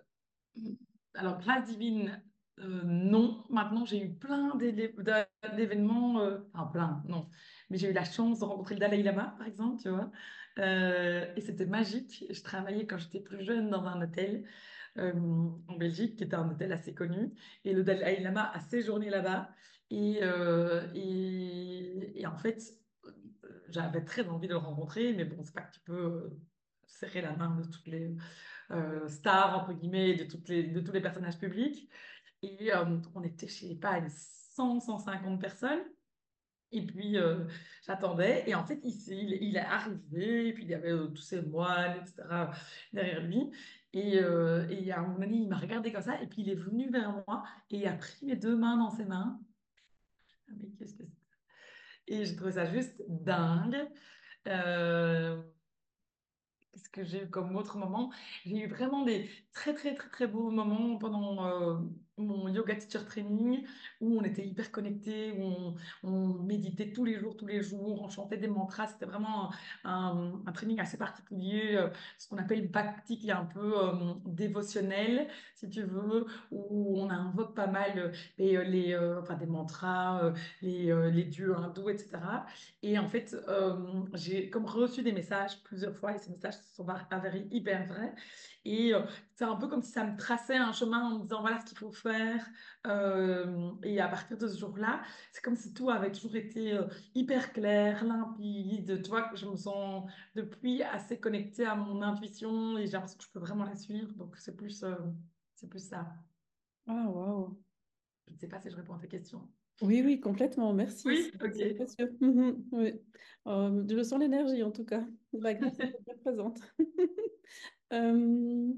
[SPEAKER 2] alors grâce divine, euh, non. Maintenant, j'ai eu plein d'événements, euh, enfin plein, non. Mais j'ai eu la chance de rencontrer le Dalai Lama, par exemple, tu vois. Euh, et c'était magique. Je travaillais quand j'étais plus jeune dans un hôtel euh, en Belgique, qui était un hôtel assez connu. Et le Dalai Lama a séjourné là-bas. Et, euh, en fait, euh, j'avais très envie de le rencontrer, mais bon, c'est pas que tu peux serrer la main de toutes les stars, entre guillemets, de, toutes les, de tous les personnages publics. Et on était, sais pas, une 100, 150 personnes. Et puis, j'attendais. Et en fait, il, est arrivé. Et puis, il y avait tous ces moines, etc., derrière lui. Et, euh, et à un moment donné, il m'a regardé comme ça. Et puis, il est venu vers moi. Et a pris mes deux mains dans ses mains. Ah, Mais qu'est-ce que? Et j'ai trouvé ça juste dingue. Euh, Qu'est-ce que j'ai eu comme autre moment? J'ai eu vraiment des très, très, très, très beaux moments pendant euh, mon yoga teacher training où on était hyper connectés, où on, on méditait tous les jours, tous les jours, on chantait des mantras. C'était vraiment un, un training assez particulier, euh, ce qu'on appelle bhakti, qui est un peu euh, dévotionnel, si tu veux, où on invoque pas mal euh, les, les, euh, enfin, des mantras, les, les dieux hindous, etc. Et en fait, euh, j'ai comme reçu des messages plusieurs fois et ces messages se sont avérés hyper vrais. Et c'est un peu comme si ça me traçait un chemin en me disant voilà ce qu'il faut faire. Euh, et à partir de ce jour-là, c'est comme si tout avait toujours été euh, hyper clair, limpide. Tu vois, je me sens depuis assez connectée à mon intuition et j'ai l'impression que je peux vraiment la suivre. Donc c'est plus, euh, c'est plus ça.
[SPEAKER 1] Ah, waouh.
[SPEAKER 2] Je ne sais pas si je réponds à ta question.
[SPEAKER 1] Oui, oui, complètement. Merci.
[SPEAKER 2] Oui, ok.
[SPEAKER 1] oui. Euh, je sens l'énergie en tout cas. La grâce est bien présente. Euh,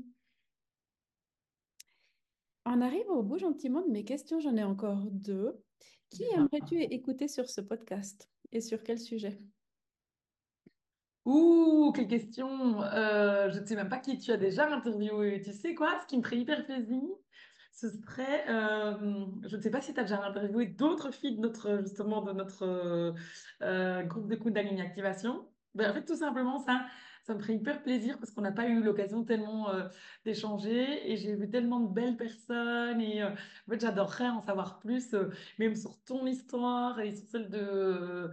[SPEAKER 1] on arrive au bout gentiment de mes questions. J'en ai encore deux. Qui aimerais-tu écouter sur ce podcast et sur quel sujet?
[SPEAKER 2] Ouh, quelle question! Euh, je ne sais même pas qui tu as déjà interviewé. Tu sais quoi? Ce qui me ferait hyper plaisir, ce serait, euh, je ne sais pas si tu as déjà interviewé d'autres filles de notre, justement, de notre euh, groupe de Kundalini Activation. Ben, en fait, tout simplement, ça, ça me ferait hyper plaisir parce qu'on n'a pas eu l'occasion tellement euh, d'échanger et j'ai vu tellement de belles personnes et euh, en fait, j'adorerais en savoir plus, euh, même sur ton histoire et sur celle de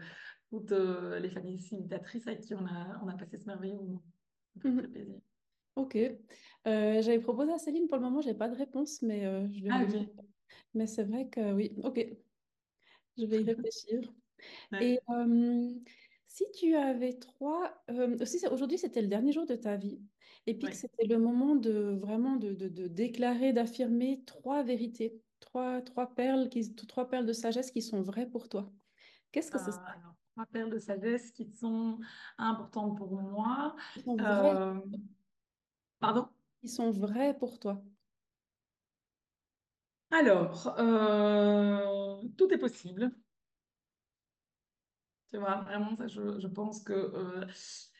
[SPEAKER 2] toutes les familles facilitatrices avec qui on a, on a passé ce merveilleux moment. Ça me ferait très
[SPEAKER 1] Mhm.
[SPEAKER 2] plaisir.
[SPEAKER 1] Ok. J'avais proposé à Céline, pour le moment, j'ai pas de réponse, mais je lui
[SPEAKER 2] Ah.
[SPEAKER 1] Mais c'est vrai que oui, ok, je vais y réfléchir. Et
[SPEAKER 2] Ouais.
[SPEAKER 1] Si tu avais trois, euh, aussi c'est- aujourd'hui c'était le dernier jour de ta vie, et puis que c'était le moment de vraiment de, de, de déclarer, d'affirmer trois vérités, trois, trois perles qui, trois perles de sagesse qui sont vraies pour toi. Qu'est-ce
[SPEAKER 2] Euh,
[SPEAKER 1] que ce serait?
[SPEAKER 2] alors, trois perles de sagesse qui sont importantes pour moi.
[SPEAKER 1] Qui sont vraies,
[SPEAKER 2] Euh, pardon?
[SPEAKER 1] qui sont vraies pour toi.
[SPEAKER 2] Alors, euh, tout est possible. Vraiment, je, pense que euh,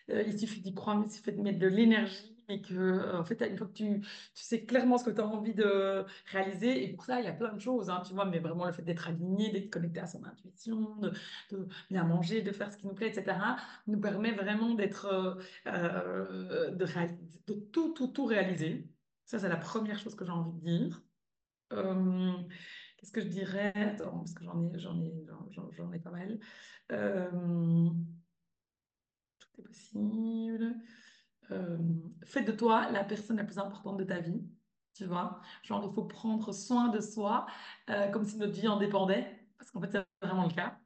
[SPEAKER 2] euh, il suffit d'y croire, mais il suffit de mettre de l'énergie, mais que, euh, fait, une fois que tu, sais clairement ce que tu as envie de réaliser, et pour ça, il y a plein de choses, hein, tu vois, mais vraiment le fait d'être aligné, d'être connecté à son intuition, de, bien manger, de faire ce qui nous plaît, etc., nous permet vraiment d'être, de, tout, tout, tout réaliser. Ça, c'est la première chose que j'ai envie de dire. Qu'est-ce que je dirais? Attends, parce que j'en ai, j'en ai, j'en, ai pas mal. Euh, tout est possible. Euh, fais de toi la personne la plus importante de ta vie. Tu vois? Genre, il faut prendre soin de soi euh, comme si notre vie en dépendait. Parce qu'en fait, c'est vraiment le cas.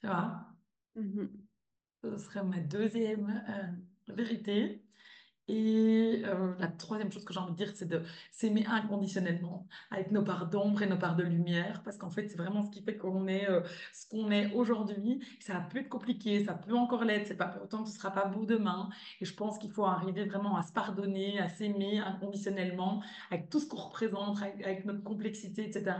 [SPEAKER 2] Tu vois?
[SPEAKER 1] Mhm.
[SPEAKER 2] Ce serait ma deuxième euh, vérité. Et euh, la troisième chose que j'ai envie de dire, c'est de s'aimer inconditionnellement, avec nos parts d'ombre et nos parts de lumière, parce qu'en fait, c'est vraiment ce qui fait qu'on est euh, ce qu'on est aujourd'hui. Ça peut être compliqué, ça peut encore l'être, c'est pas autant que ce sera pas beau demain. Et je pense qu'il faut arriver vraiment à se pardonner, à s'aimer inconditionnellement, avec tout ce qu'on représente, avec, notre complexité, etc.,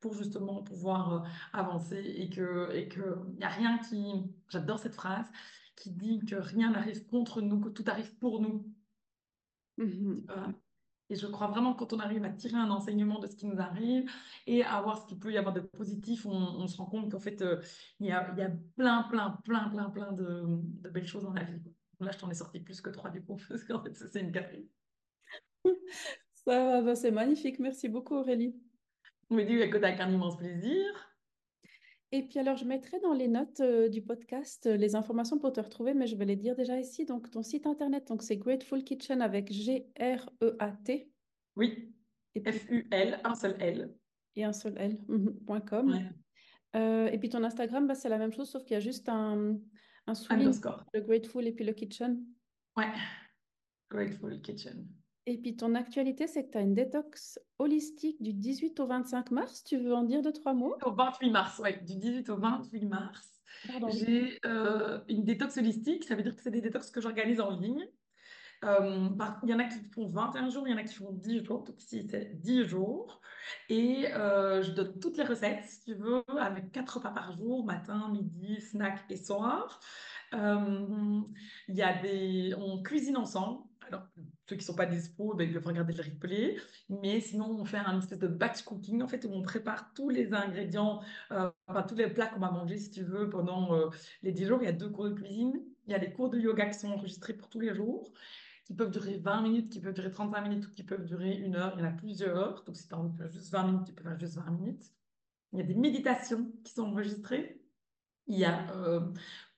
[SPEAKER 2] pour justement pouvoir euh, avancer et que et que y a rien qui, j'adore cette phrase, qui dit que rien n'arrive contre nous, que tout arrive pour nous.
[SPEAKER 1] Mhm.
[SPEAKER 2] Et je crois vraiment que quand on arrive à tirer un enseignement de ce qui nous arrive et à voir ce qu'il peut y avoir de positif, on, se rend compte qu'en fait, euh, il, y a, il, y a, plein, plein, plein, plein, plein de, de belles choses dans la vie. Là, je t'en ai sorti plus que trois du coup, parce qu'en fait, c'est une quatrième.
[SPEAKER 1] Ça va, c'est magnifique. Merci beaucoup, Aurélie.
[SPEAKER 2] Mais dis écoute, avec un immense plaisir.
[SPEAKER 1] Et puis alors, je mettrai dans les notes euh, du podcast euh, les informations pour te retrouver, mais je vais les dire déjà ici. Donc, ton site internet, donc c'est Grateful Kitchen avec G-R-E-A-T.
[SPEAKER 2] Oui, F-U-L, un seul L.
[SPEAKER 1] Et un seul L, mhm, .com. Euh, et puis ton Instagram, bah, c'est la même chose, sauf qu'il y a juste un, un souligne, le Grateful et puis le Kitchen.
[SPEAKER 2] Ouais, Grateful Kitchen.
[SPEAKER 1] Et puis ton actualité, c'est que tu as une détox holistique du 18 au 25 mars. Tu veux en dire deux, trois mots?
[SPEAKER 2] Au 28 mars, oui, du 18 au 28 mars. J'ai euh, une détox holistique, ça veut dire que c'est des détox que j'organise en ligne. Euh, il y en a qui font 21 jours, il y en a qui font 10 jours, donc ici c'est 10 jours. Et euh, je donne toutes les recettes, si tu veux, avec 4 repas par jour, matin, midi, snack et soir. il y a des... On cuisine ensemble. Alors, ceux qui sont pas dispo, ben, ils peuvent regarder le replay. Mais sinon, on fait un espèce de batch cooking, en fait, où on prépare tous les ingrédients, euh, enfin, tous les plats qu'on va manger, si tu veux, pendant euh, les 10 jours. Il y a deux cours de cuisine. Il y a des cours de yoga qui sont enregistrés pour tous les jours, qui peuvent durer 20 minutes, qui peuvent durer 35 minutes ou qui peuvent durer une heure. Il y en a plusieurs. Donc, si tu as envie de faire juste 20 minutes, tu peux faire juste 20 minutes. Il y a des méditations qui sont enregistrées. Il y a euh,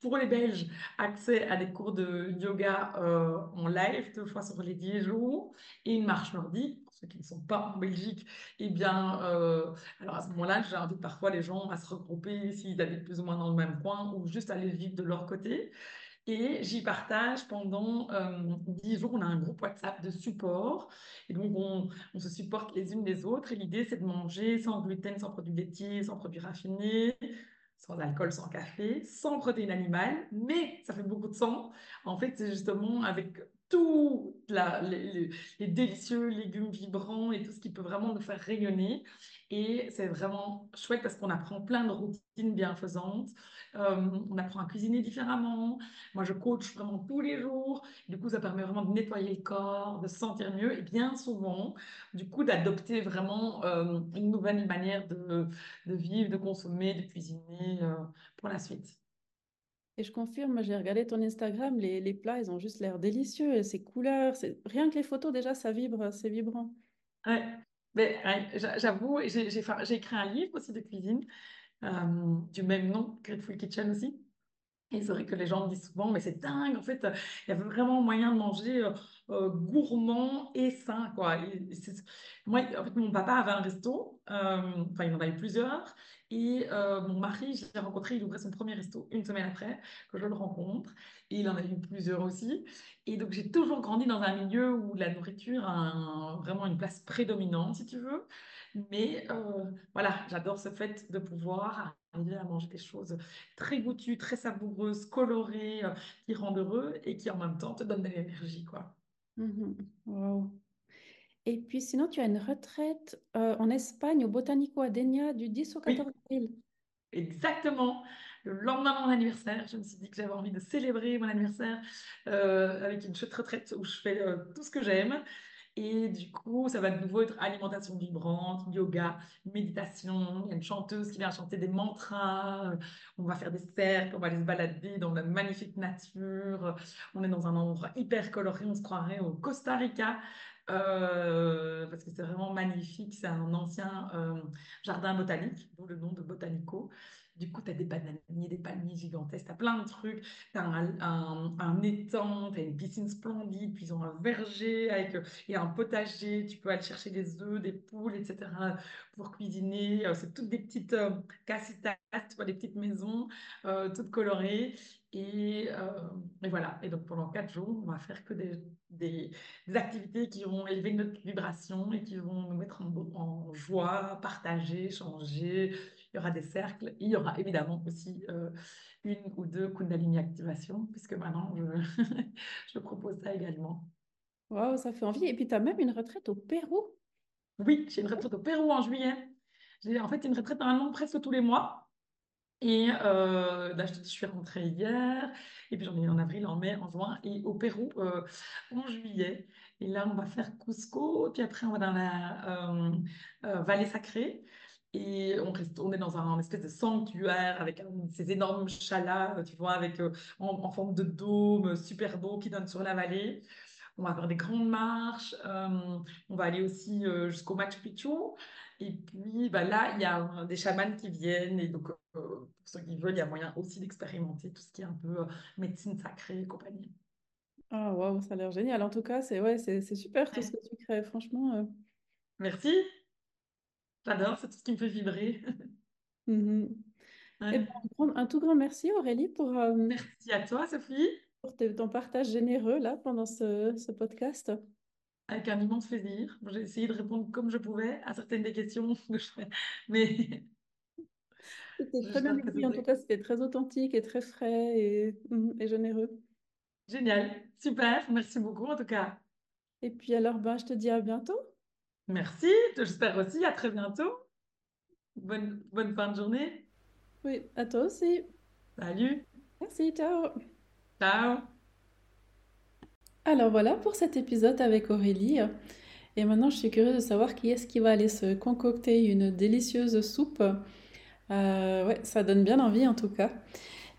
[SPEAKER 2] pour les Belges accès à des cours de yoga euh, en live deux fois sur les 10 jours et une marche nordique. Pour ceux qui ne sont pas en Belgique, eh bien, euh, alors à ce moment-là, j'invite parfois les gens à se regrouper s'ils habitent plus ou moins dans le même coin ou juste aller vivre de leur côté. Et j'y partage pendant dix 10 jours. On a un groupe WhatsApp de support. Et donc, on, on se supporte les unes les autres. Et l'idée, c'est de manger sans gluten, sans produits laitiers, sans produits raffinés, sans alcool, sans café, sans protéines animales, mais ça fait beaucoup de sang. En fait, c'est justement avec tous les, délicieux légumes vibrants et tout ce qui peut vraiment nous faire rayonner. Et c'est vraiment chouette parce qu'on apprend plein de routines bienfaisantes. Euh, on apprend à cuisiner différemment. Moi, je coach vraiment tous les jours. Du coup, ça permet vraiment de nettoyer le corps, de se sentir mieux et bien souvent, du coup, d'adopter vraiment euh, une nouvelle manière de, de, vivre, de consommer, de cuisiner euh, pour la suite.
[SPEAKER 1] Et je confirme, j'ai regardé ton Instagram, les, les, plats, ils ont juste l'air délicieux, ces couleurs, rien que les photos déjà, ça vibre, c'est vibrant.
[SPEAKER 2] Ouais, j'avoue, j'ai écrit un livre aussi de cuisine euh, du même nom, Grateful Kitchen aussi. Et c'est vrai que les gens me disent souvent, mais c'est dingue, en fait, il y avait vraiment moyen de manger euh, euh, gourmand et sain, quoi. moi, en fait, mon papa avait un resto, enfin, il en avait plusieurs, et mon mari, je l'ai rencontré, il ouvrait son premier resto une semaine après que je le rencontre, et il en a eu plusieurs aussi. Et donc, j'ai toujours grandi dans un milieu où la nourriture a vraiment une place prédominante, si tu veux. Mais voilà, j'adore ce fait de pouvoir arriver à manger des choses très goûtues, très savoureuses, colorées, euh, qui rendent heureux et qui en même temps te donnent de l'énergie, quoi.
[SPEAKER 1] Mhm. Et puis sinon, tu as une retraite euh, en Espagne au Botanico Adenia du 10 au 14 avril.
[SPEAKER 2] Exactement. Le lendemain de mon anniversaire, je me suis dit que j'avais envie de célébrer mon anniversaire euh, avec une chouette retraite où je fais tout ce que j'aime. Et du coup, ça va de nouveau être alimentation vibrante, yoga, méditation. Il y a une chanteuse qui vient chanter des mantras. On va faire des cercles, on va aller se balader dans la magnifique nature. On est dans un endroit hyper coloré. On se croirait au Costa Rica. Euh, parce que c'est vraiment magnifique. C'est un ancien euh, jardin botanique, d'où le nom de Botanico. Du coup, tu as des bananiers, des palmiers gigantesques, tu as plein de trucs. Tu as un, étang, tu as une piscine splendide, puis ils ont un verger avec, et un potager. Tu peux aller chercher des œufs, des poules, etc. pour cuisiner. C'est toutes des petites euh, casitas, tu vois, des petites maisons euh, toutes colorées. Et, voilà. Et donc pendant quatre jours, on va faire que des, activités qui vont élever notre vibration et qui vont nous mettre en joie, partager, changer. Il y aura des cercles. Il y aura évidemment aussi euh, une ou deux Kundalini activation, puisque maintenant je, je propose ça également.
[SPEAKER 1] Waouh, ça fait envie. Et puis tu as même une retraite au Pérou.
[SPEAKER 2] Oui, j'ai une retraite au Pérou en juillet. J'ai en fait une retraite normalement presque tous les mois. Et euh, là, je te dis, je suis rentrée hier, et puis j'en ai eu en avril, en mai, en juin, et au Pérou euh, en juillet. Et là, on va faire Cusco, puis après, on va dans la euh, euh vallée sacrée. Et on, reste, on est dans un, espèce de sanctuaire avec ces énormes chalas, tu vois, avec, euh, en, en, forme de dôme, super beau, qui donne sur la vallée. On va faire des grandes marches. Euh, on va aller aussi jusqu'au Machu Picchu. Et puis bah là, il y a des chamans qui viennent. Et donc, euh, pour ceux qui veulent, il y a moyen aussi d'expérimenter tout ce qui est un peu euh, médecine sacrée et compagnie.
[SPEAKER 1] Ah, waouh, ça a l'air génial. En tout cas, c'est ouais, c'est super tout ce que tu crées, franchement. Euh.
[SPEAKER 2] Merci. J'adore, c'est tout ce qui me fait vibrer.
[SPEAKER 1] Mmh et ben, un tout grand merci Aurélie pour,
[SPEAKER 2] merci à toi Sophie.
[SPEAKER 1] Pour ton partage généreux là pendant ce, ce podcast.
[SPEAKER 2] Avec un immense plaisir. J'ai essayé de répondre comme je pouvais à certaines des questions que je. Mais.
[SPEAKER 1] C'était très bien écrit. En tout cas, c'était très authentique et très frais et, mm, et, généreux.
[SPEAKER 2] Génial. Super. Merci beaucoup en tout cas.
[SPEAKER 1] Et puis alors, ben, je te dis à bientôt.
[SPEAKER 2] Merci. J'espère aussi. À très bientôt. Bonne, bonne fin de journée.
[SPEAKER 1] Oui, à toi aussi.
[SPEAKER 2] Salut.
[SPEAKER 1] Merci. Ciao.
[SPEAKER 2] Ciao.
[SPEAKER 1] Alors voilà pour cet épisode avec Aurélie. Et maintenant, je suis curieuse de savoir qui est-ce qui va aller se concocter une délicieuse soupe. Euh, ouais, ça donne bien envie en tout cas.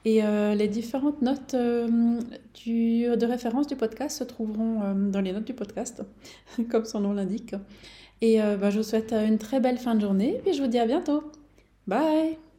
[SPEAKER 1] Et euh, les différentes notes euh, de référence du podcast se trouveront dans les notes du podcast, comme son nom l'indique. Et bah, je vous souhaite une très belle fin de journée, et puis je vous dis à bientôt. Bye